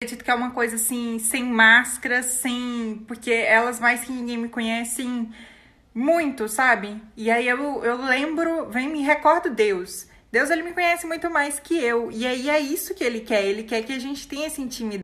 acredito que é uma coisa assim, sem máscaras, sem. Porque elas mais que ninguém me conhecem muito, sabe? E aí eu, eu lembro, vem me recordo Deus. Deus ele me conhece muito mais que eu. E aí é isso que ele quer. Ele quer que a gente tenha essa intimidade.